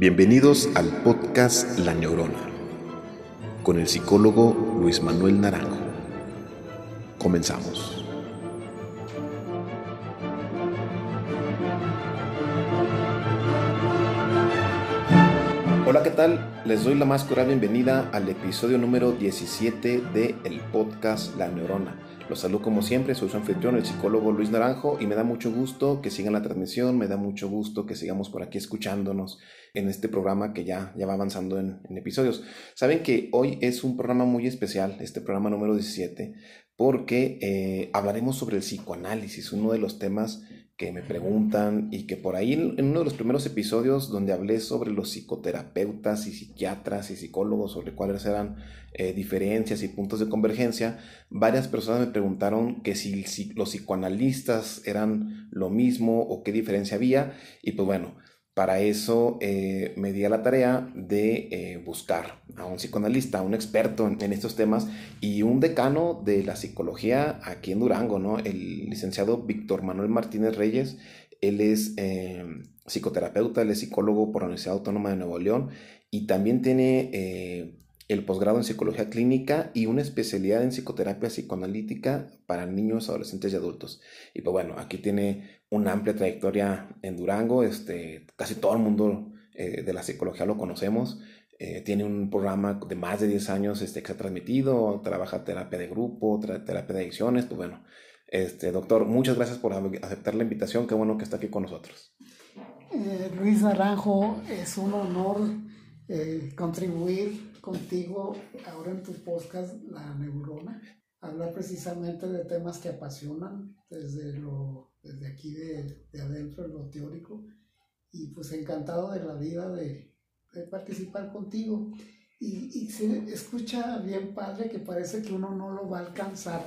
Bienvenidos al podcast La Neurona con el psicólogo Luis Manuel Naranjo. Comenzamos. Hola, ¿qué tal? Les doy la más cordial bienvenida al episodio número 17 de el podcast La Neurona. Los saludo como siempre, soy su anfitrión, el psicólogo Luis Naranjo, y me da mucho gusto que sigan la transmisión, me da mucho gusto que sigamos por aquí escuchándonos en este programa que ya, ya va avanzando en, episodios. Saben que hoy es un programa muy especial, este programa número 17, porque eh, hablaremos sobre el psicoanálisis, uno de los temas que me preguntan y que por ahí en uno de los primeros episodios donde hablé sobre los psicoterapeutas y psiquiatras y psicólogos, sobre cuáles eran eh, diferencias y puntos de convergencia, varias personas me preguntaron que si, si los psicoanalistas eran lo mismo o qué diferencia había y pues bueno, para eso eh, me di a la tarea de eh, buscar a un psicoanalista, a un experto en, estos temas y un decano de la psicología aquí en Durango, ¿no? El licenciado Víctor Manuel Martínez Reyes. Él es eh, psicoterapeuta, él es psicólogo por la Universidad Autónoma de Nuevo León y también tiene el posgrado en psicología clínica y una especialidad en psicoterapia psicoanalítica para niños, adolescentes y adultos. Y pues bueno, aquí tiene una amplia trayectoria en Durango, este, casi todo el mundo eh, de la psicología lo conocemos. Eh, tiene un programa de más de 10 años este, que se ha transmitido, trabaja terapia de grupo, terapia de adicciones, pues bueno. Este, doctor, muchas gracias por aceptar la invitación, qué bueno que está aquí con nosotros. Eh, Luis Naranjo, es un honor contribuir contigo ahora en tu podcast La Neurona, hablar precisamente de temas que apasionan desde, lo, desde aquí de, de adentro, en lo teórico, y pues encantado de la vida de, de participar contigo. Y, y, se escucha bien padre que parece que uno no lo va a alcanzar,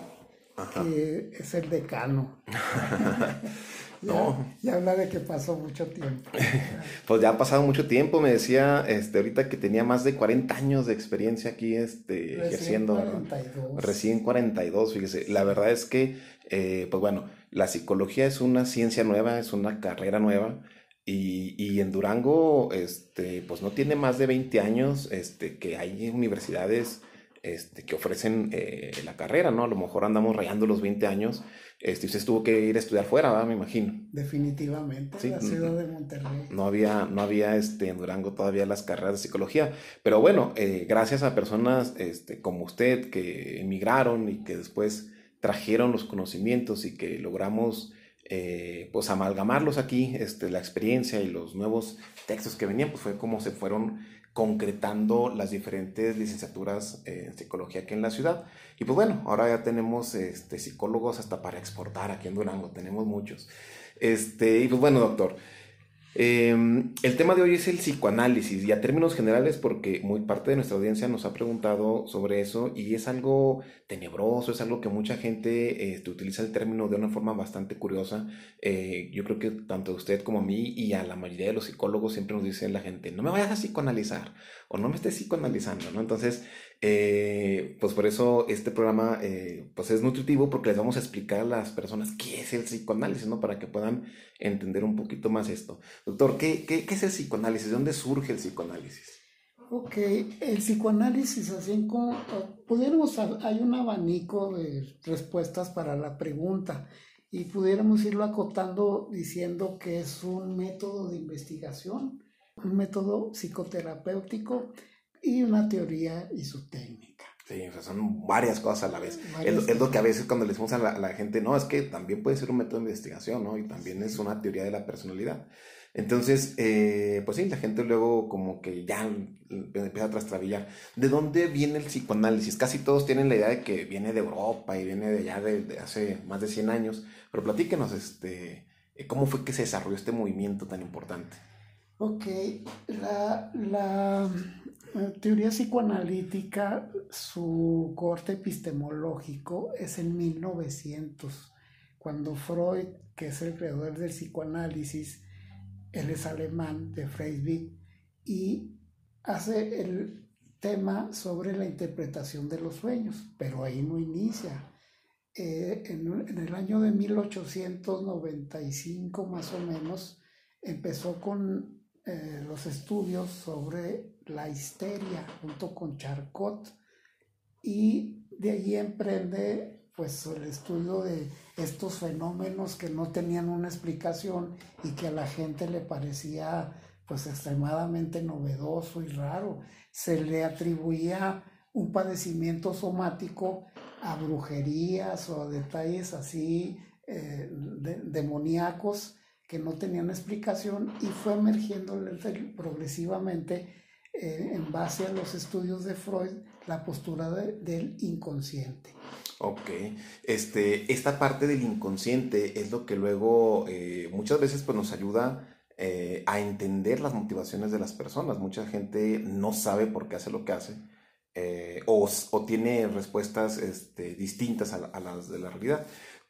que es el decano. no. Y habla de que pasó mucho tiempo. pues ya ha pasado mucho tiempo, me decía este, ahorita que tenía más de 40 años de experiencia aquí este, Recién ejerciendo. 42. Recién 42, fíjese. La verdad es que, eh, pues bueno, la psicología es una ciencia nueva, es una carrera nueva. Y, y, en Durango, este, pues no tiene más de 20 años este, que hay universidades este, que ofrecen eh, la carrera, ¿no? A lo mejor andamos rayando los 20 años. Este, usted tuvo que ir a estudiar fuera, ¿verdad? Me imagino. Definitivamente, sí, la ciudad de Monterrey. No había, no había este, en Durango todavía las carreras de psicología. Pero bueno, eh, gracias a personas este, como usted que emigraron y que después trajeron los conocimientos y que logramos eh, pues amalgamarlos aquí, este, la experiencia y los nuevos textos que venían, pues fue como se fueron concretando las diferentes licenciaturas en psicología aquí en la ciudad. Y pues bueno, ahora ya tenemos este, psicólogos hasta para exportar aquí en Durango, tenemos muchos. Este, y pues bueno, doctor, Em, el tema de hoy es el psicoanálisis y a términos generales porque muy parte de nuestra audiencia nos ha preguntado sobre eso y es algo tenebroso, es algo que mucha gente este, utiliza el término de una forma bastante curiosa. Eh, yo creo que tanto usted como a mí y a la mayoría de los psicólogos siempre nos dice la gente, no me vayas a psicoanalizar o no me estés psicoanalizando, ¿no? Entonces, eh, pues por eso este programa eh, pues es nutritivo porque les vamos a explicar a las personas qué es el psicoanálisis, ¿no? Para que puedan entender un poquito más esto. Doctor, ¿qué, qué, qué es el psicoanálisis? ¿De dónde surge el psicoanálisis? Ok, el psicoanálisis, así como pudiéramos, hay un abanico de respuestas para la pregunta y pudiéramos irlo acotando diciendo que es un método de investigación, un método psicoterapéutico y una teoría y su técnica. Sí, o sea, son varias cosas a la vez. Es, lo que a veces cuando le decimos a la, gente, no, es que también puede ser un método de investigación, ¿no? Y también es una teoría de la personalidad. Entonces, eh, pues sí, la gente luego como que ya empieza a trastrabillar. ¿De dónde viene el psicoanálisis? Casi todos tienen la idea de que viene de Europa y viene de allá de, hace más de 100 años, pero platíquenos, este, ¿cómo fue que se desarrolló este movimiento tan importante? Ok, la, la teoría psicoanalítica, su corte epistemológico es en 1900, cuando Freud, que es el creador del psicoanálisis, él es alemán de Freiswig, y hace el tema sobre la interpretación de los sueños, pero ahí no inicia. Eh, en, en el año de 1895 más o menos, empezó con eh, los estudios sobre la histeria junto con Charcot y de allí emprende pues el estudio de estos fenómenos que no tenían una explicación y que a la gente le parecía pues extremadamente novedoso y raro. Se le atribuía un padecimiento somático a brujerías o a detalles así eh, demoníacos que no tenían explicación y fue emergiendo progresivamente eh, en base a los estudios de Freud la postura del inconsciente. Ok, este, esta parte del inconsciente es lo que luego eh, muchas veces pues, nos ayuda eh, a entender las motivaciones de las personas. Mucha gente no sabe por qué hace lo que hace o, o, tiene respuestas este, distintas a, a, las de la realidad.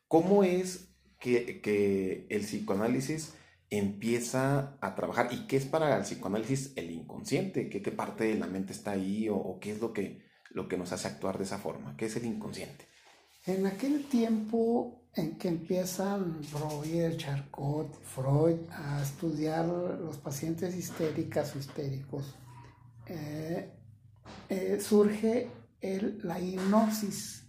¿Cómo es que, el psicoanálisis empieza a trabajar. ¿Y qué es para el psicoanálisis el inconsciente? ¿Qué, qué parte de la mente está ahí o, qué es lo que, lo que nos hace actuar de esa forma? ¿Qué es el inconsciente? En aquel tiempo en que empiezan Freud, Charcot, Freud a estudiar los pacientes histéricas o histéricos, eh, eh, surge la hipnosis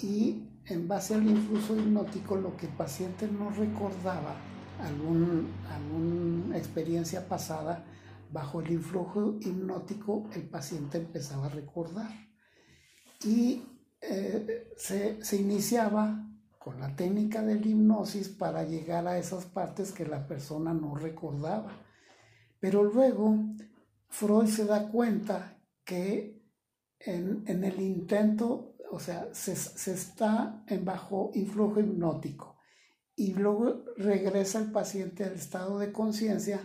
y en base al influjo hipnótico lo que el paciente no recordaba, algún, alguna experiencia pasada, bajo el influjo hipnótico el paciente empezaba a recordar. Y eh, se, se, iniciaba con la técnica del hipnosis para llegar a esas partes que la persona no recordaba. Pero luego Freud se da cuenta que en, en el intento o sea, se, está en bajo influjo hipnótico y luego regresa el paciente al estado de conciencia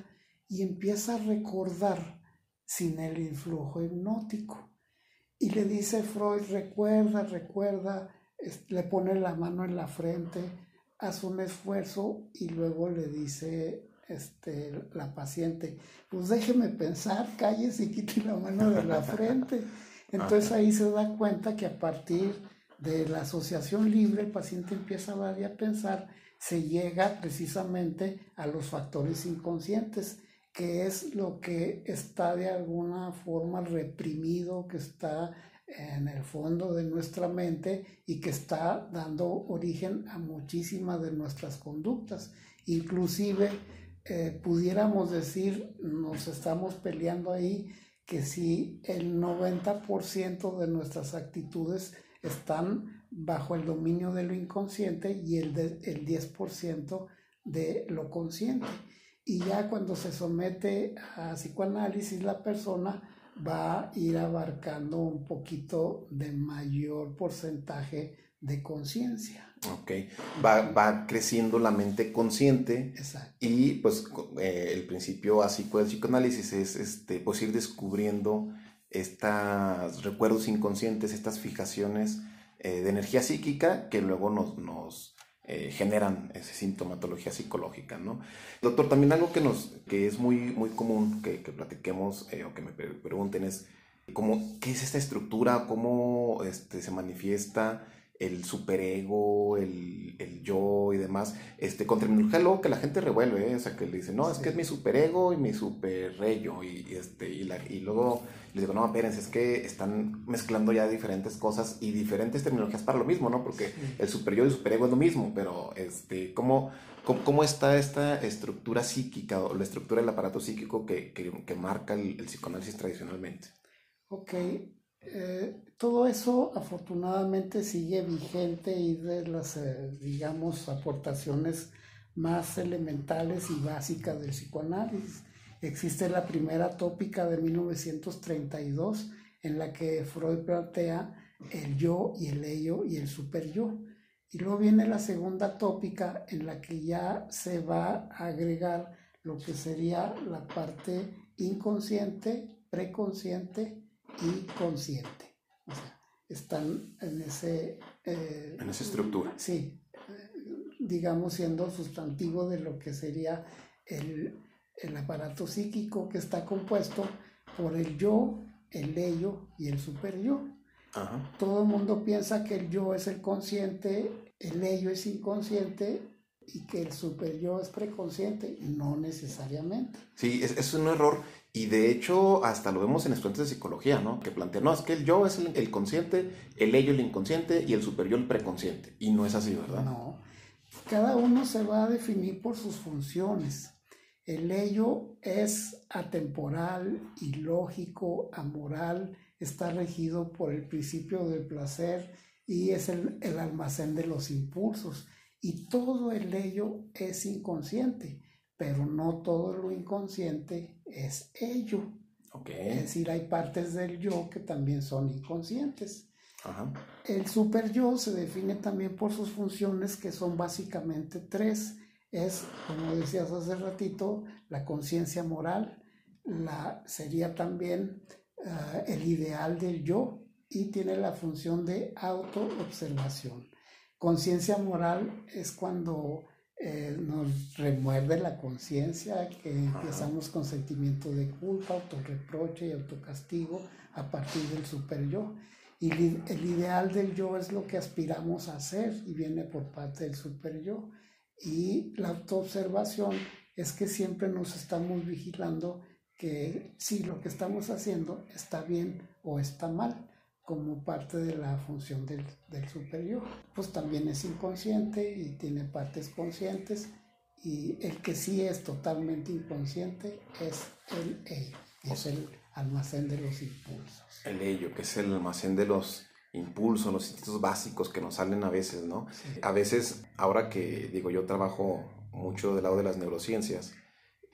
y empieza a recordar sin el influjo hipnótico. Y le dice Freud, recuerda, recuerda, le pone la mano en la frente, hace un esfuerzo y luego le dice este, la paciente, pues déjeme pensar, cállese y quite la mano de la frente. Entonces ahí se da cuenta que a partir de la asociación libre el paciente empieza a pensar, se llega precisamente a los factores inconscientes, que es lo que está de alguna forma reprimido, que está en el fondo de nuestra mente y que está dando origen a muchísimas de nuestras conductas. Inclusive eh, pudiéramos decir, nos estamos peleando ahí que si el 90% de nuestras actitudes están bajo el dominio de lo inconsciente y el, el 10% de lo consciente. Y ya cuando se somete a psicoanálisis, la persona va a ir abarcando un poquito de mayor porcentaje de conciencia. Ok, va, va, creciendo la mente consciente Exacto. y pues eh, el principio así del psicoanálisis es este, pues ir descubriendo estos recuerdos inconscientes, estas fijaciones eh, de energía psíquica que luego nos, nos eh, generan esa sintomatología psicológica, ¿no? Doctor, también algo que, nos, que es muy, muy común que, que platiquemos o que me pregunten es, ¿cómo, ¿qué es esta estructura? ¿Cómo este, se manifiesta? El superego, el, el yo y demás, este, con terminología luego que la gente revuelve, ¿eh? o sea, que le dice, no, es que es mi superego y mi superrello, y, y, este, y, la, y luego les digo, no, espérense, es que están mezclando ya diferentes cosas y diferentes terminologías para lo mismo, ¿no? Porque el superyo y el superego es lo mismo, pero, este, ¿cómo, cómo, está esta estructura psíquica o la estructura del aparato psíquico que, que, que marca el, el psicoanálisis tradicionalmente? Ok, eh, todo eso afortunadamente sigue vigente y de las, eh, digamos, aportaciones más elementales y básicas del psicoanálisis. Existe la primera tópica de 1932 en la que Freud plantea el yo y el ello y el superyo. Y luego viene la segunda tópica en la que ya se va a agregar lo que sería la parte inconsciente, preconsciente y consciente. O sea, están en ese... Eh, en esa estructura. Sí, digamos siendo sustantivo de lo que sería el, el aparato psíquico que está compuesto por el yo, el ello y el super yo. Todo el mundo piensa que el yo es el consciente, el ello es inconsciente, y que el super yo es preconsciente, no necesariamente. Sí, es, es un error y de hecho hasta lo vemos en estudiantes de psicología, ¿no? Que plantean, no, es que el yo es el, consciente, el ello el inconsciente y el super yo el preconsciente. Y no es así, ¿verdad? No, cada uno se va a definir por sus funciones. El ello es atemporal, ilógico, amoral, está regido por el principio del placer y es el, el almacén de los impulsos. Y todo el ello es inconsciente, pero no todo lo inconsciente es ello. Okay. Es decir, hay partes del yo que también son inconscientes. Ajá. El super yo se define también por sus funciones que son básicamente tres. Es, como decías hace ratito, la conciencia moral, la, sería también uh, el ideal del yo y tiene la función de autoobservación. Conciencia moral es cuando eh, nos remuerde la conciencia, que empezamos con sentimiento de culpa, autorreproche y autocastigo a partir del super yo. Y el ideal del yo es lo que aspiramos a hacer y viene por parte del super yo. Y la autoobservación es que siempre nos estamos vigilando que si lo que estamos haciendo está bien o está mal como parte de la función del, del superior. Pues también es inconsciente y tiene partes conscientes y el que sí es totalmente inconsciente es el ello, es el almacén de los impulsos. El ello, que es el almacén de los impulsos, los instintos básicos que nos salen a veces, ¿no? Sí. A veces, ahora que digo, yo trabajo mucho del lado de las neurociencias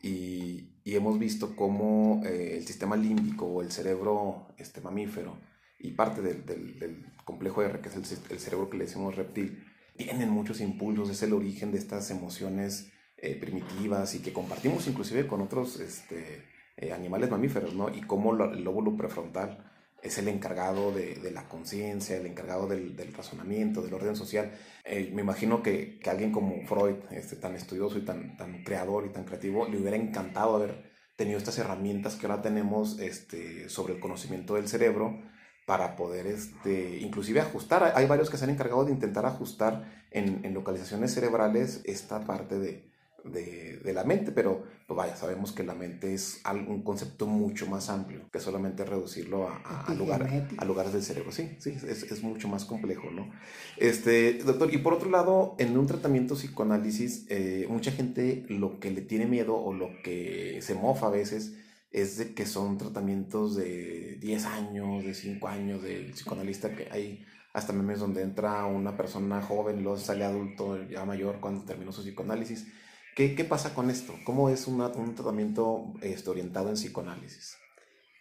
y, y hemos visto cómo eh, el sistema límbico o el cerebro este, mamífero y parte del, del, del complejo R, que es el, el, cerebro que le decimos reptil, tienen muchos impulsos, es el origen de estas emociones eh, primitivas y que compartimos inclusive con otros este, eh, animales mamíferos, ¿no? Y cómo lo, el lóbulo prefrontal es el encargado de, de la conciencia, el encargado del, del, razonamiento, del orden social. Eh, me imagino que, que, alguien como Freud, este, tan estudioso y tan, tan creador y tan creativo, le hubiera encantado haber tenido estas herramientas que ahora tenemos este, sobre el conocimiento del cerebro, para poder, este, inclusive ajustar. Hay varios que se han encargado de intentar ajustar en, en localizaciones cerebrales esta parte de, de, de, la mente, pero pues vaya, sabemos que la mente es un concepto mucho más amplio que solamente reducirlo a, a, a, lugar, a lugares del cerebro. Sí, sí, es, es, mucho más complejo, ¿no? Este, doctor, y por otro lado, en un tratamiento psicoanálisis, eh, mucha gente lo que le tiene miedo o lo que se mofa a veces es de que son tratamientos de 10 años, de 5 años del psicoanalista, que hay hasta memes donde entra una persona joven luego sale adulto, ya mayor, cuando terminó su psicoanálisis. ¿Qué, qué pasa con esto? ¿Cómo es una, un tratamiento este, orientado en psicoanálisis?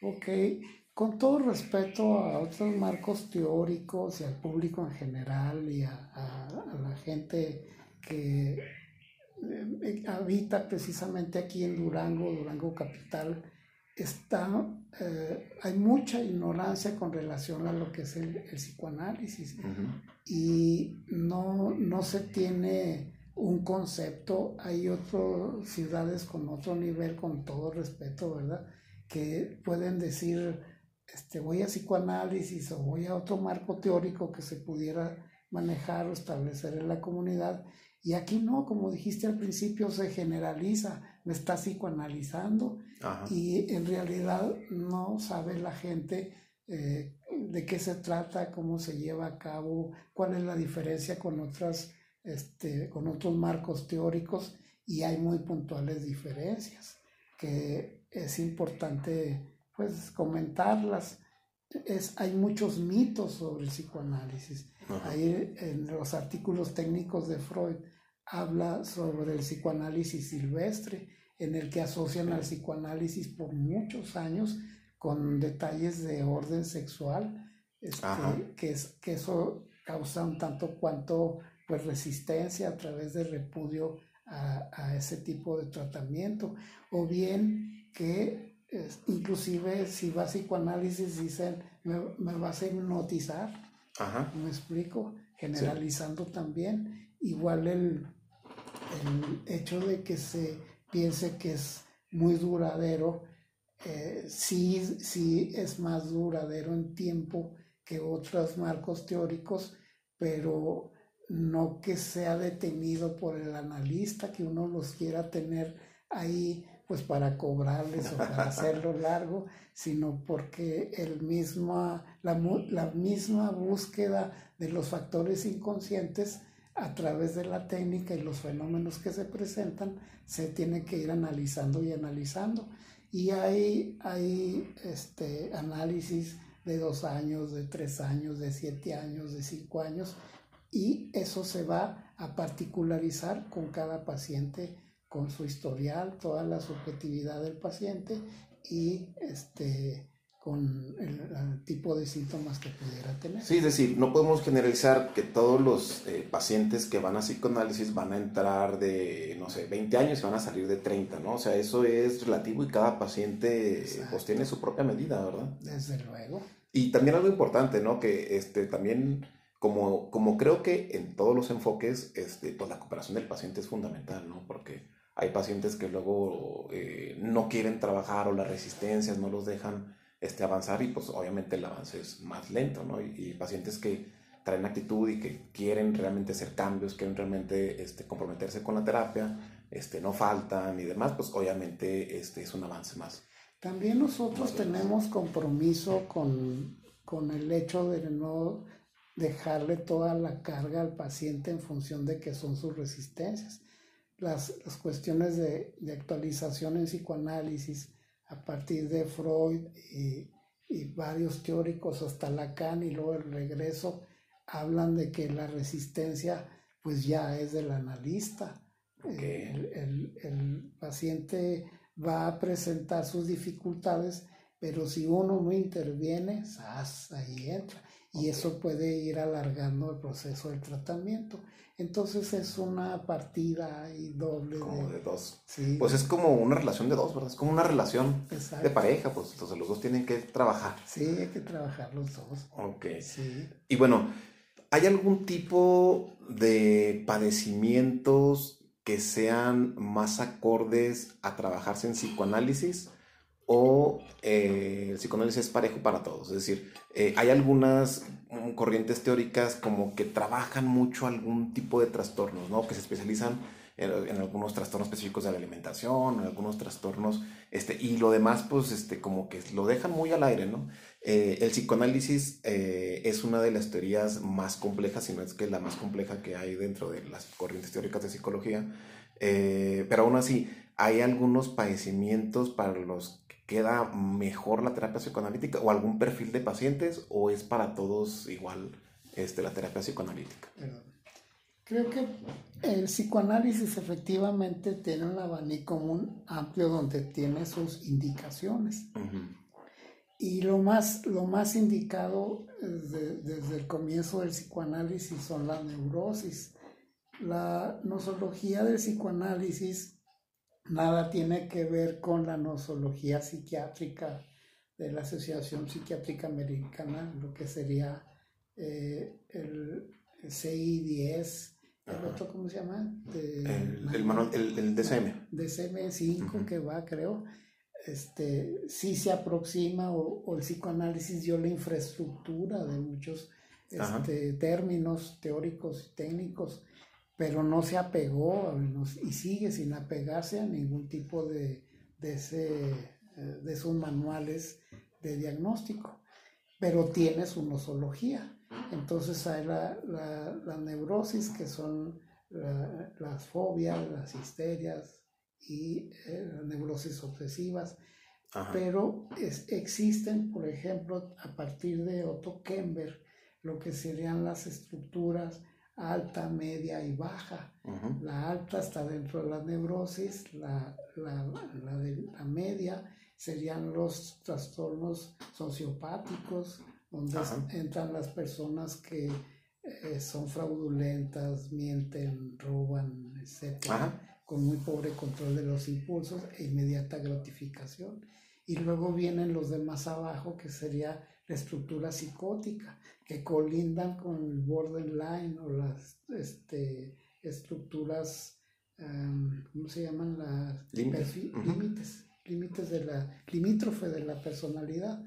Ok, con todo respeto a otros marcos teóricos y al público en general y a, a, a la gente que eh, habita precisamente aquí en Durango, Durango Capital, está, eh, hay mucha ignorancia con relación a lo que es el, el psicoanálisis uh -huh. y no, no se tiene un concepto, hay otras ciudades con otro nivel, con todo respeto, ¿verdad? Que pueden decir, este, voy a psicoanálisis o voy a otro marco teórico que se pudiera manejar o establecer en la comunidad. Y aquí no, como dijiste al principio, se generaliza, me está psicoanalizando Ajá. y en realidad no sabe la gente eh, de qué se trata, cómo se lleva a cabo, cuál es la diferencia con otras, este, con otros marcos teóricos y hay muy puntuales diferencias que es importante pues comentarlas. Es, hay muchos mitos sobre el psicoanálisis. Ahí en los artículos técnicos de Freud habla sobre el psicoanálisis silvestre, en el que asocian al psicoanálisis por muchos años con detalles de orden sexual, este, que, es, que eso causa un tanto cuanto pues, resistencia a través de repudio a, a ese tipo de tratamiento, o bien que es, inclusive si va a psicoanálisis dicen, me, me vas a hipnotizar, Ajá. ¿me explico? Generalizando sí. también, igual el, el hecho de que se piense que es muy duradero, eh, sí, sí es más duradero en tiempo que otros marcos teóricos, pero no que sea detenido por el analista, que uno los quiera tener ahí pues para cobrarles o para hacerlo largo, sino porque el misma, la, la misma búsqueda de los factores inconscientes a través de la técnica y los fenómenos que se presentan se tiene que ir analizando y analizando. Y hay, hay este, análisis de dos años, de tres años, de siete años, de cinco años, y eso se va a particularizar con cada paciente, con su historial, toda la subjetividad del paciente y este, con el, tipo de síntomas que pudiera tener. Sí, es decir, no podemos generalizar que todos los eh, pacientes que van a psicoanálisis van a entrar de, no sé, 20 años y van a salir de 30, ¿no? O sea, eso es relativo y cada paciente pues tiene su propia medida, ¿verdad? Desde luego. Y también algo importante, ¿no? Que este, también, como, como creo que en todos los enfoques, este, pues la cooperación del paciente es fundamental, ¿no? Porque hay pacientes que luego eh, no quieren trabajar o las resistencias no los dejan este, avanzar y pues obviamente el avance es más lento, ¿no? Y, pacientes que traen actitud y que quieren realmente hacer cambios, quieren realmente este, comprometerse con la terapia, este, no faltan y demás, pues obviamente este, es un avance más. También nosotros tenemos compromiso con, con el hecho de no dejarle toda la carga al paciente en función de que son sus resistencias. Las, las cuestiones de, de, actualización en psicoanálisis a partir de Freud y, y, varios teóricos hasta Lacan y luego el regreso hablan de que la resistencia pues ya es del analista. El, el, el paciente va a presentar sus dificultades, pero si uno no interviene, ahí entra. Y eso puede ir alargando el proceso del tratamiento. Entonces es una partida y doble. Como de, dos. Sí. Pues es como una relación de dos, ¿verdad? Es como una relación de pareja, pues entonces los dos tienen que trabajar. Sí, hay que trabajar los dos. Ok. Sí. Y bueno, ¿hay algún tipo de padecimientos que sean más acordes a trabajarse en psicoanálisis o eh, el psicoanálisis es parejo para todos. Es decir, eh, hay algunas mm, corrientes teóricas como que trabajan mucho algún tipo de trastornos, ¿no? Que se especializan en, algunos trastornos específicos de la alimentación, en algunos trastornos, este, y lo demás, pues, este, como que lo dejan muy al aire, ¿no? Eh, el psicoanálisis es una de las teorías más complejas, si no es que la más compleja que hay dentro de las corrientes teóricas de psicología, pero aún así hay algunos padecimientos para los queda mejor la terapia psicoanalítica o algún perfil de pacientes o es para todos igual este, la terapia psicoanalítica? Creo que el psicoanálisis efectivamente tiene un abanico muy amplio donde tiene sus indicaciones. Y lo más, lo más indicado desde, desde, el comienzo del psicoanálisis son las neurosis. La nosología del psicoanálisis nada tiene que ver con la nosología psiquiátrica de la Asociación Psiquiátrica Americana, lo que sería eh, el CI10, el otro, ¿cómo se llama? el, manual, el, DCM. DCM5 que va, creo. Este, sí se aproxima o, el psicoanálisis dio la infraestructura de muchos este, términos teóricos y técnicos pero no se apegó y sigue sin apegarse a ningún tipo de, de, ese, eh, de esos manuales de diagnóstico, pero tiene su nosología. Entonces hay la, la, neurosis, que son las fobias, las histerias y eh, las neurosis obsesivas, pero existen, por ejemplo, a partir de Otto Kemper, lo que serían las estructuras alta, media y baja. La alta está dentro de la neurosis, la, la, la, de, la media serían los trastornos sociopáticos, donde entran las personas que eh, son fraudulentas, mienten, roban, etc. Con muy pobre control de los impulsos e inmediata gratificación. Y luego vienen los de más abajo, que sería la estructura psicótica, que colindan con el borderline o las este, estructuras, ¿cómo se llaman? Las límites, límites de la, limítrofe de la personalidad,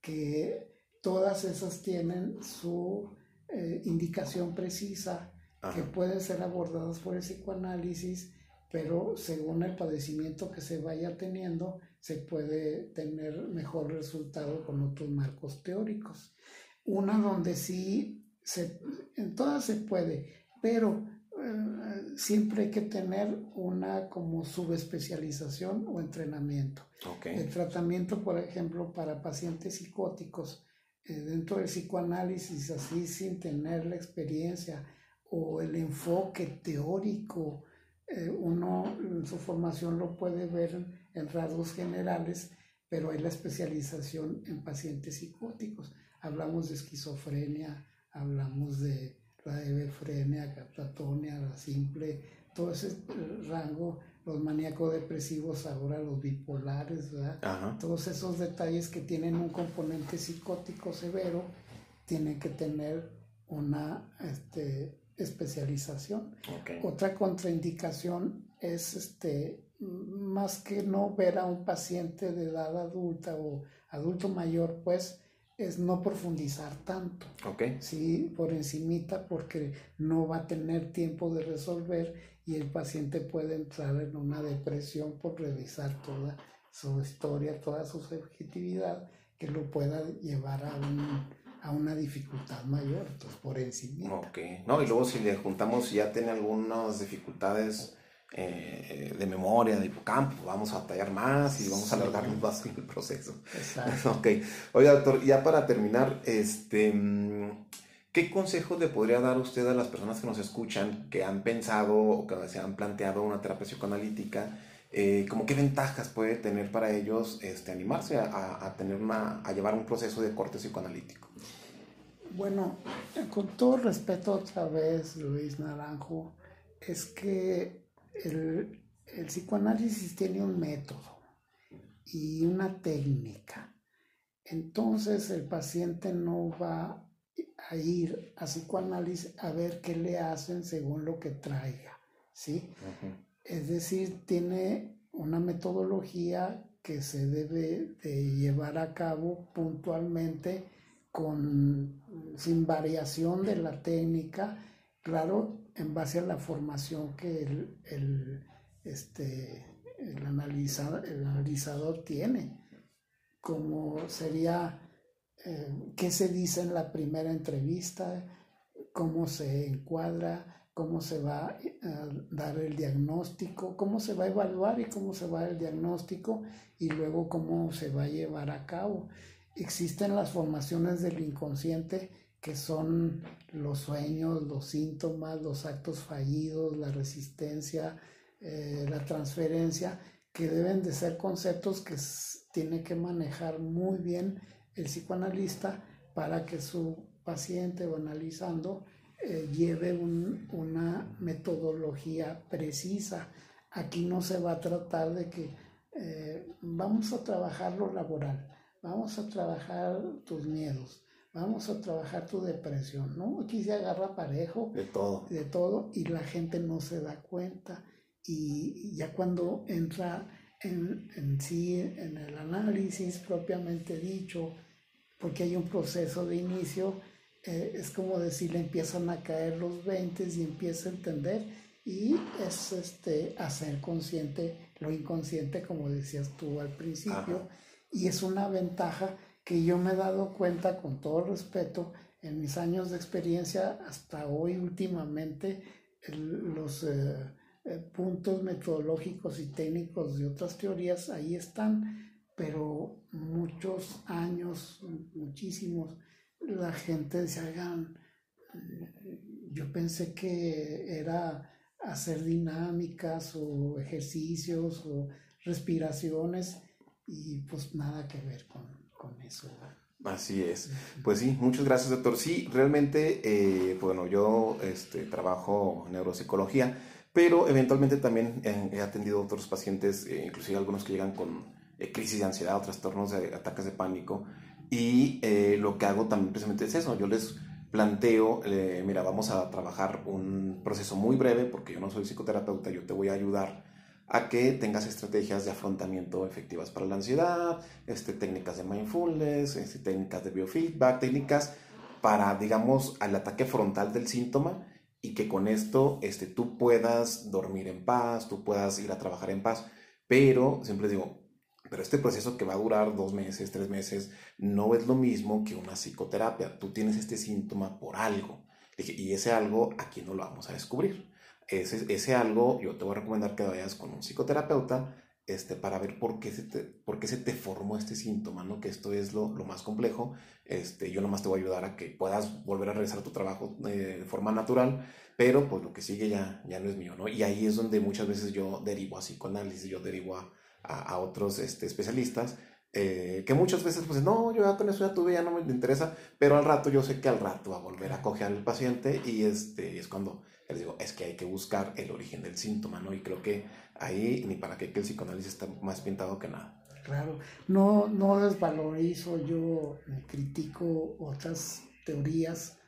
que todas esas tienen su eh, indicación precisa que pueden ser abordadas por el psicoanálisis, pero según el padecimiento que se vaya teniendo, se puede tener mejor resultado con otros marcos teóricos. Una donde sí, se, en todas se puede, pero eh, siempre hay que tener una como subespecialización o entrenamiento. El tratamiento, por ejemplo, para pacientes psicóticos, eh, dentro del psicoanálisis, así sin tener la experiencia o el enfoque teórico, eh, uno en su formación lo puede ver en rasgos generales, pero hay la especialización en pacientes psicóticos. Hablamos de esquizofrenia, hablamos de la hebefrenia, catatonia, la simple, todo ese rango, los maníacos depresivos, ahora los bipolares, ¿verdad? Todos esos detalles que tienen un componente psicótico severo tienen que tener una este, especialización. Otra contraindicación es este, más que no ver a un paciente de edad adulta o adulto mayor, pues es no profundizar tanto. Okay. Sí, por encimita porque no va a tener tiempo de resolver y el paciente puede entrar en una depresión por revisar toda su historia, toda su subjetividad que lo pueda llevar a, a una dificultad mayor, entonces por encima. Ok, no, y luego si le juntamos, ya tiene algunas dificultades eh, de memoria, de hipocampo, vamos a batallar más y vamos a alargar más el proceso. Exacto. ok. Oiga, doctor, ya para terminar, este, ¿qué consejos le podría dar usted a las personas que nos escuchan, que han pensado o que se han planteado una terapia psicoanalítica? Eh, como qué ventajas puede tener para ellos este, animarse a, a, tener una, a llevar un proceso de corte psicoanalítico? Bueno, con todo respeto otra vez, Luis Naranjo, es que el, psicoanálisis tiene un método y una técnica. Entonces el paciente no va a ir a psicoanálisis a ver qué le hacen según lo que traiga, ¿sí? Es decir, tiene una metodología que se debe de llevar a cabo puntualmente con, sin variación de la técnica, claro, en base a la formación que el, el este, el, analizador, el analizador tiene, como sería eh, qué se dice en la primera entrevista, cómo se encuadra, cómo se va a dar el diagnóstico, cómo se va a evaluar y cómo se va el diagnóstico y luego cómo se va a llevar a cabo. Existen las formaciones del inconsciente que son los sueños, los síntomas, los actos fallidos, la resistencia, eh, la transferencia, que deben de ser conceptos que tiene que manejar muy bien el psicoanalista para que su paciente o analizando eh, lleve una metodología precisa. Aquí no se va a tratar de que eh, vamos a trabajar lo laboral, vamos a trabajar tus miedos, vamos a trabajar tu depresión, ¿no? Aquí se agarra parejo. De todo. De todo y la gente no se da cuenta. Y ya cuando entra en, en sí, en el análisis propiamente dicho, porque hay un proceso de inicio, eh, es como decir, le empiezan a caer los 20 y empieza a entender y es este, hacer consciente lo inconsciente, como decías tú al principio, y es una ventaja que yo me he dado cuenta con todo respeto en mis años de experiencia hasta hoy últimamente los eh, eh, puntos metodológicos y técnicos de otras teorías ahí están, pero muchos años, muchísimos, la se hagan, mm, yo pensé que era hacer dinámicas o ejercicios o respiraciones y pues nada que ver con, con eso. Así es. Pues sí, muchas gracias, doctor. Sí, realmente, eh, bueno, yo este, trabajo neuropsicología, pero eventualmente también he atendido a otros pacientes, eh, inclusive algunos que llegan con eh, crisis de ansiedad o trastornos de ataques de pánico. Y lo que hago también precisamente es eso. Yo les planteo, mira, vamos a trabajar un proceso muy breve, porque yo no soy psicoterapeuta, yo te voy a ayudar a que tengas estrategias de afrontamiento efectivas para la ansiedad, este, técnicas de mindfulness, este, técnicas de biofeedback, técnicas para, digamos, al ataque frontal del síntoma y que con esto este, tú puedas dormir en paz, tú puedas ir a trabajar en paz. Pero siempre digo, pero este proceso que va a durar dos meses, tres meses, no es lo mismo que una psicoterapia. Tú tienes este síntoma por algo. Y ese algo aquí no lo vamos a descubrir. Ese, ese algo yo te voy a recomendar que vayas con un psicoterapeuta este, para ver por qué, se te, por qué se te formó este síntoma, ¿no? Que esto es lo, lo, más complejo. Este, yo nomás te voy a ayudar a que puedas volver a regresar a tu trabajo eh, de forma natural, pero pues lo que sigue ya, ya no es mío, ¿no? Y ahí es donde muchas veces yo derivo a psicoanálisis, yo derivo a, a, otros este, especialistas, eh, que muchas veces pues no, yo ya con eso ya tuve, ya no me interesa, pero al rato yo sé que al rato va a volver a coger al paciente y este, es cuando les digo, es que hay que buscar el origen del síntoma, ¿no? Y creo que ahí ni para qué que el psicoanálisis está más pintado que nada. Claro, no, no desvalorizo, yo critico otras teorías,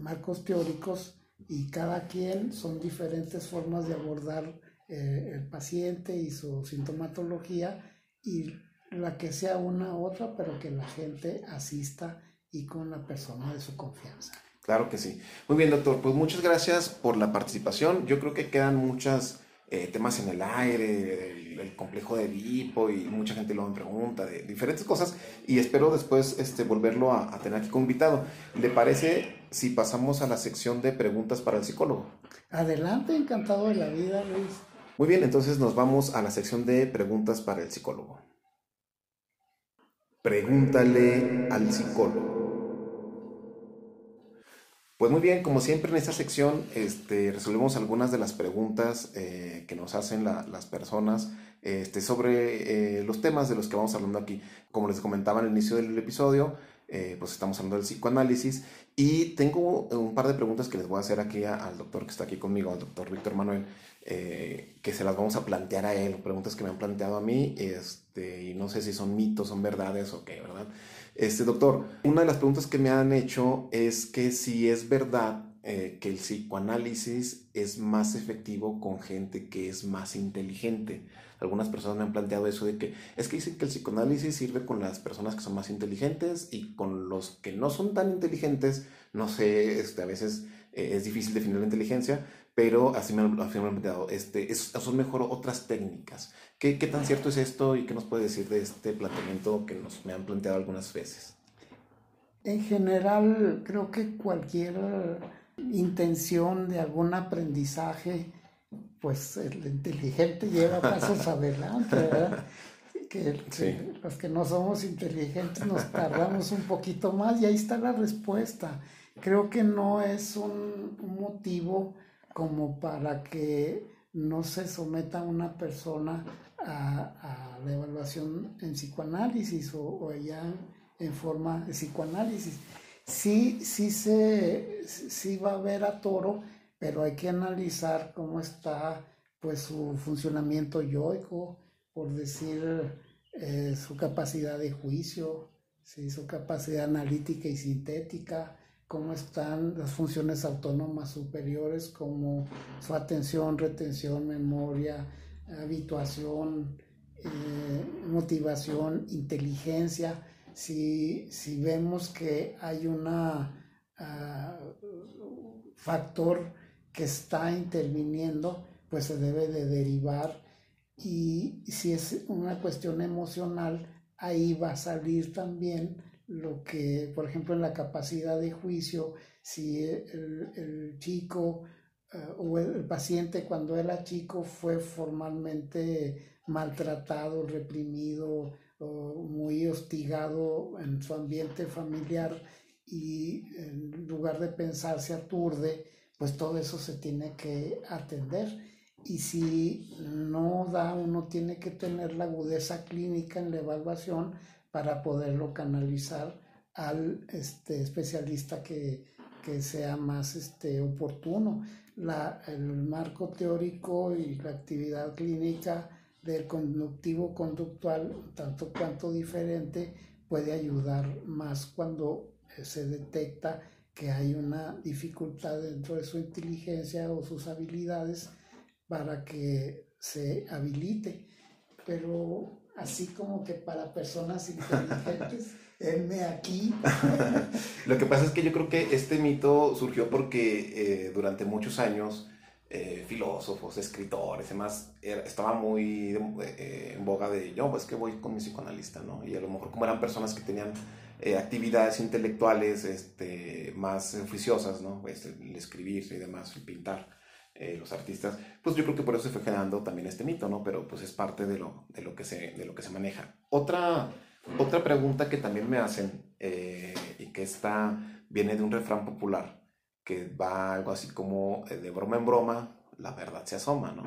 marcos teóricos, y cada quien son diferentes formas de abordar eh, el paciente y su sintomatología y la que sea una u otra, pero que la gente asista y con la persona de su confianza. Claro que sí. Muy bien, doctor. Pues muchas gracias por la participación. Yo creo que quedan muchos eh, temas en el aire, el, complejo de Edipo y mucha gente lo pregunta de diferentes cosas y espero después este, volverlo a, a tener aquí como invitado. ¿Le parece si pasamos a la sección de preguntas para el psicólogo? Adelante, encantado de la vida, Luis. Muy bien, entonces nos vamos a la sección de preguntas para el psicólogo. Pregúntale al psicólogo. Pues muy bien, como siempre en esta sección este, resolvemos algunas de las preguntas eh, que nos hacen las personas este, sobre eh, los temas de los que vamos hablando aquí. Como les comentaba al inicio del episodio, eh, pues estamos hablando del psicoanálisis y tengo un par de preguntas que les voy a hacer aquí al doctor que está aquí conmigo, al doctor Víctor Manuel, eh, que se las vamos a plantear a él, preguntas que me han planteado a mí, este, y no sé si son mitos, son verdades o qué, ¿verdad? Este, doctor, una de las preguntas que me han hecho es que si es verdad eh, que el psicoanálisis es más efectivo con gente que es más inteligente. Algunas personas me han planteado eso de que es que dicen que el psicoanálisis sirve con las personas que son más inteligentes y con los que no son tan inteligentes, no sé, este, a veces eh, es difícil definir la inteligencia, pero así me, así me han planteado, este, son mejor otras técnicas. ¿Qué, ¿Qué, tan cierto es esto y qué nos puede decir de este planteamiento que nos me han planteado algunas veces? En general, creo que cualquier intención de algún aprendizaje, pues el inteligente lleva pasos adelante, ¿verdad? Que, los que no somos inteligentes nos tardamos un poquito más y ahí está la respuesta. Creo que no es un, un motivo como para que no se someta una persona a, la evaluación en psicoanálisis o, ya en forma de psicoanálisis. Sí, sí, se, sí va a ver a toro, pero hay que analizar cómo está pues su funcionamiento yoico, por decir eh, su capacidad de juicio, ¿sí? su capacidad analítica y sintética, cómo están las funciones autónomas superiores como su atención, retención, memoria, habituación, eh, motivación, inteligencia. Si, vemos que hay un ah, factor que está interviniendo, pues se debe de derivar y si es una cuestión emocional, ahí va a salir también lo que, por ejemplo, en la capacidad de juicio, si el, chico eh, o el, paciente cuando era chico fue formalmente maltratado, reprimido, muy hostigado en su ambiente familiar y en lugar de pensar se aturde, pues todo eso se tiene que atender. Y si no da, uno tiene que tener la agudeza clínica en la evaluación para poderlo canalizar al este, especialista que, sea más este, oportuno. La, el marco teórico y la actividad clínica del conductivo conductual, tanto cuanto diferente, puede ayudar más cuando eh, se detecta que hay una dificultad dentro de su inteligencia o sus habilidades para que se habilite. Pero así como que para personas inteligentes, Heme aquí. Lo que pasa es que yo creo que este mito surgió porque eh, durante muchos años eh, filósofos, escritores, demás, estaba muy eh, en boga de yo, pues que voy con mi psicoanalista, ¿no? Y a lo mejor como eran personas que tenían actividades intelectuales este, más oficiosas, ¿no? Pues, el escribir y demás, el pintar. los artistas, pues yo creo que por eso se fue generando también este mito, ¿no? Pero pues es parte de lo, de lo, que, se, de lo que se maneja. Otra otra pregunta que también me hacen eh, y que esta viene de un refrán popular que va algo así como eh, de broma en broma, la verdad se asoma, ¿no?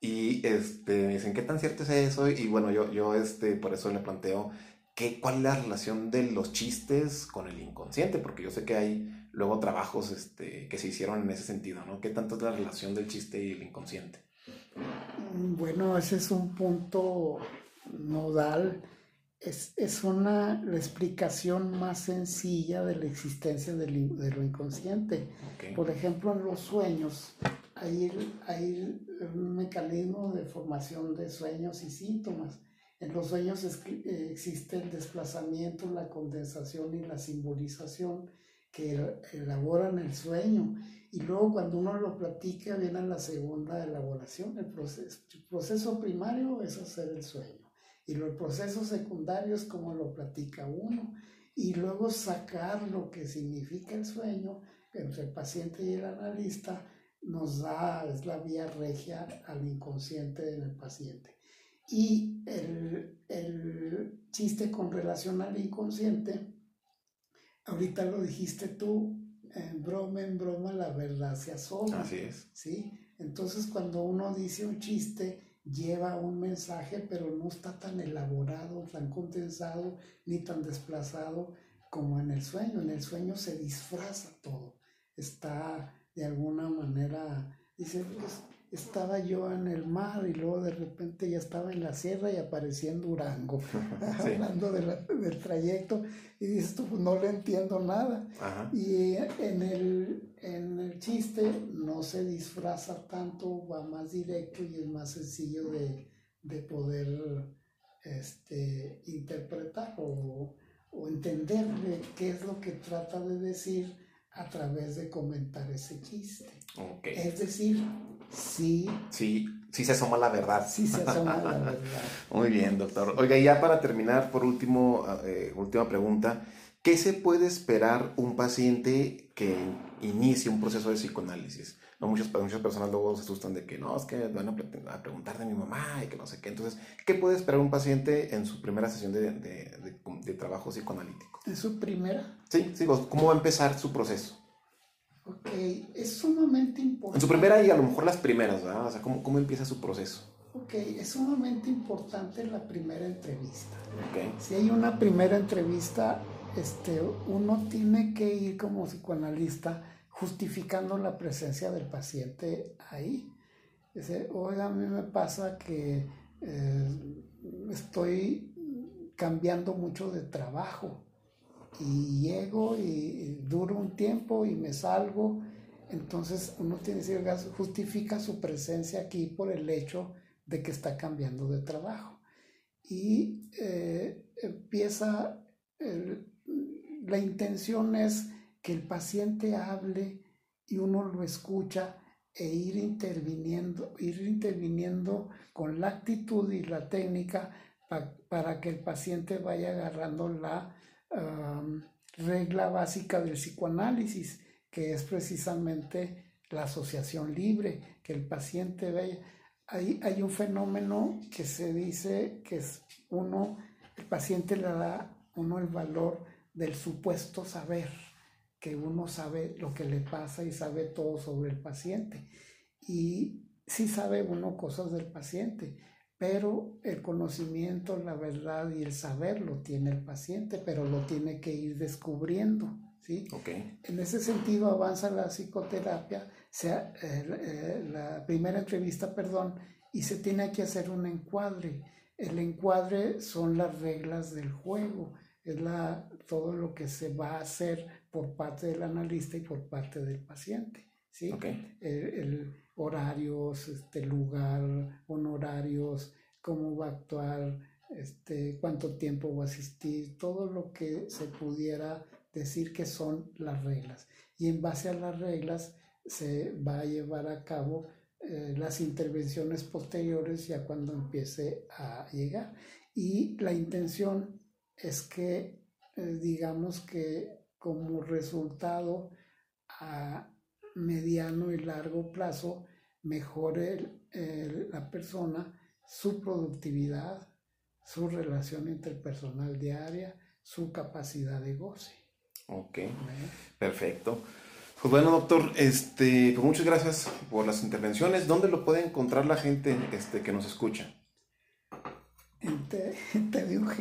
Y este, me dicen, ¿qué tan cierto es eso? Y bueno, yo, yo este, por eso le planteo, ¿qué, ¿cuál es la relación de los chistes con el inconsciente? Porque yo sé que hay luego trabajos este, que se hicieron en ese sentido, ¿no? ¿Qué tanto es la relación del chiste y el inconsciente? Bueno, ese es un punto nodal es, es, una la explicación más sencilla de la existencia de lo inconsciente. Por ejemplo, en los sueños hay, hay un mecanismo de formación de sueños y síntomas. En los sueños eh, existe el desplazamiento, la condensación y la simbolización que elaboran el sueño. Y luego cuando uno lo platica viene la segunda elaboración. El proceso, el proceso primario es hacer el sueño y los procesos secundarios como lo platica uno y luego sacar lo que significa el sueño entre el paciente y el analista nos da, es la vía regia al inconsciente en el paciente. Y el, el chiste con relación al inconsciente, ahorita lo dijiste tú, en broma, en broma, la verdad se asoma. Así es. ¿sí? Entonces, cuando uno dice un chiste, lleva un mensaje, pero no está tan elaborado, tan condensado, ni tan desplazado como en el sueño. En el sueño se disfraza todo. Está de alguna manera, dice, pues, estaba yo en el mar y luego de repente ya estaba en la sierra y aparecía en Durango, hablando del trayecto, y dices tú, pues no le entiendo nada. Y en el, en el chiste no se disfraza tanto, va más directo y es más sencillo de, de poder este, interpretar o, o entender qué es lo que trata de decir a través de comentar ese chiste. Es decir, Sí. Sí, sí se asoma la verdad. Sí se asoma la verdad. Muy bien, doctor. Oiga, y ya para terminar, por último, eh, última pregunta. ¿Qué se puede esperar un paciente que inicie un proceso de psicoanálisis? No, muchas, muchas personas luego se asustan de que no, es que van a, preguntar de mi mamá y que no sé qué. Entonces, ¿qué puede esperar un paciente en su primera sesión de, de, de trabajo psicoanalítico? ¿En su primera? Sí, sí, ¿cómo va a empezar su proceso? Ok, es sumamente importante. En su primera y a lo mejor las primeras, ¿verdad? O sea, ¿cómo, cómo empieza su proceso? Ok, es sumamente importante la primera entrevista. Okay. Si hay una primera entrevista, este, uno tiene que ir como psicoanalista justificando la presencia del paciente ahí. Dice, oiga, a mí me pasa que eh, estoy cambiando mucho de trabajo y llego y duro un tiempo y me salgo. Entonces uno tiene que justifica su presencia aquí por el hecho de que está cambiando de trabajo. Y eh, empieza, la intención es que el paciente hable y uno lo escucha e ir interviniendo, ir interviniendo con la actitud y la técnica para que el paciente vaya agarrando la regla básica del psicoanálisis, que es precisamente la asociación libre, que el paciente vea. Hay, hay un fenómeno que se dice que es uno, el paciente le da uno el valor del supuesto saber, que uno sabe lo que le pasa y sabe todo sobre el paciente. Y sí sabe uno cosas del paciente, pero el conocimiento, la verdad y el saber lo tiene el paciente, pero lo tiene que ir descubriendo. ¿sí? Okay. En ese sentido avanza la psicoterapia, sea, eh, la primera entrevista, perdón, y se tiene que hacer un encuadre. El encuadre son las reglas del juego, es la, todo lo que se va a hacer por parte del analista y por parte del paciente. ¿sí? el, horarios, este lugar, honorarios, cómo va a actuar este, cuánto tiempo va a asistir, todo lo que se pudiera decir que son las reglas. Y en base a las reglas se va a llevar a cabo eh, las intervenciones posteriores ya cuando empiece a llegar. Y la intención es que, eh, digamos que como resultado a mediano y largo plazo, mejore la persona su productividad, su relación interpersonal diaria, su capacidad de goce. Ok, perfecto. Pues bueno, doctor, este, pues muchas gracias por las intervenciones. ¿Dónde lo puede encontrar la gente este, que nos escucha? En TVUG.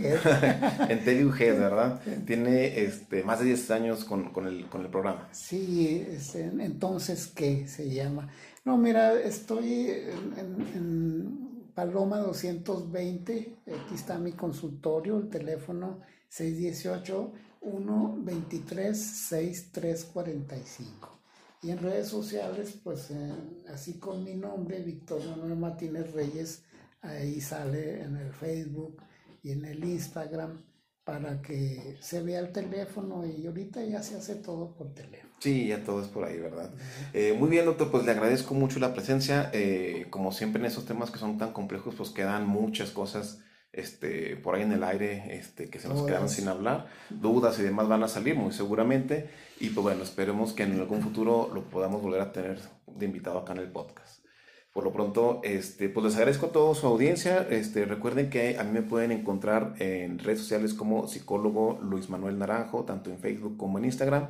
en TVUG, ¿verdad? Tiene este, más de 10 años con, el, programa. Sí, entonces, ¿qué se llama? No, mira, estoy en, Paloma 220, aquí está mi consultorio, el teléfono 618-123-6345. Y en redes sociales, pues así con mi nombre, Víctor Manuel Martínez Reyes, ahí sale en el Facebook y en el Instagram para que se vea el teléfono y ahorita ya se hace todo por teléfono. Sí, ya todo es por ahí, ¿verdad? Eh, muy bien, doctor, pues le agradezco mucho la presencia. Eh, como siempre en esos temas que son tan complejos, pues quedan muchas cosas este, por ahí en el aire este, que se nos quedan sin hablar. Dudas y demás van a salir muy seguramente. Y pues bueno, esperemos que en algún futuro lo podamos volver a tener de invitado acá en el podcast. Por lo pronto, este, pues les agradezco a toda su audiencia. Este, recuerden que a mí me pueden encontrar en redes sociales como psicólogo Luis Manuel Naranjo, tanto en Facebook como en Instagram,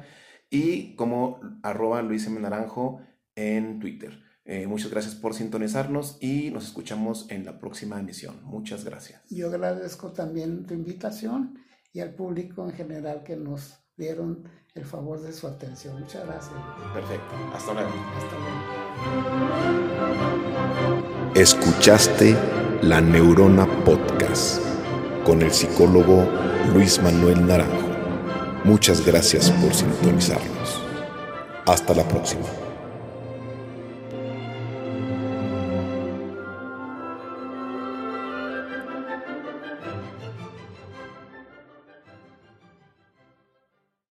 y como arroba Luis M. Naranjo en Twitter. Eh, muchas gracias por sintonizarnos y nos escuchamos en la próxima emisión. Muchas gracias. Yo agradezco también tu invitación y al público en general que nos dieron el favor de su atención. Muchas gracias. Perfecto. Hasta luego. Hasta luego. Escuchaste La Neurona Podcast con el psicólogo Luis Manuel Naranjo. Muchas gracias por sintonizarnos. Hasta la próxima.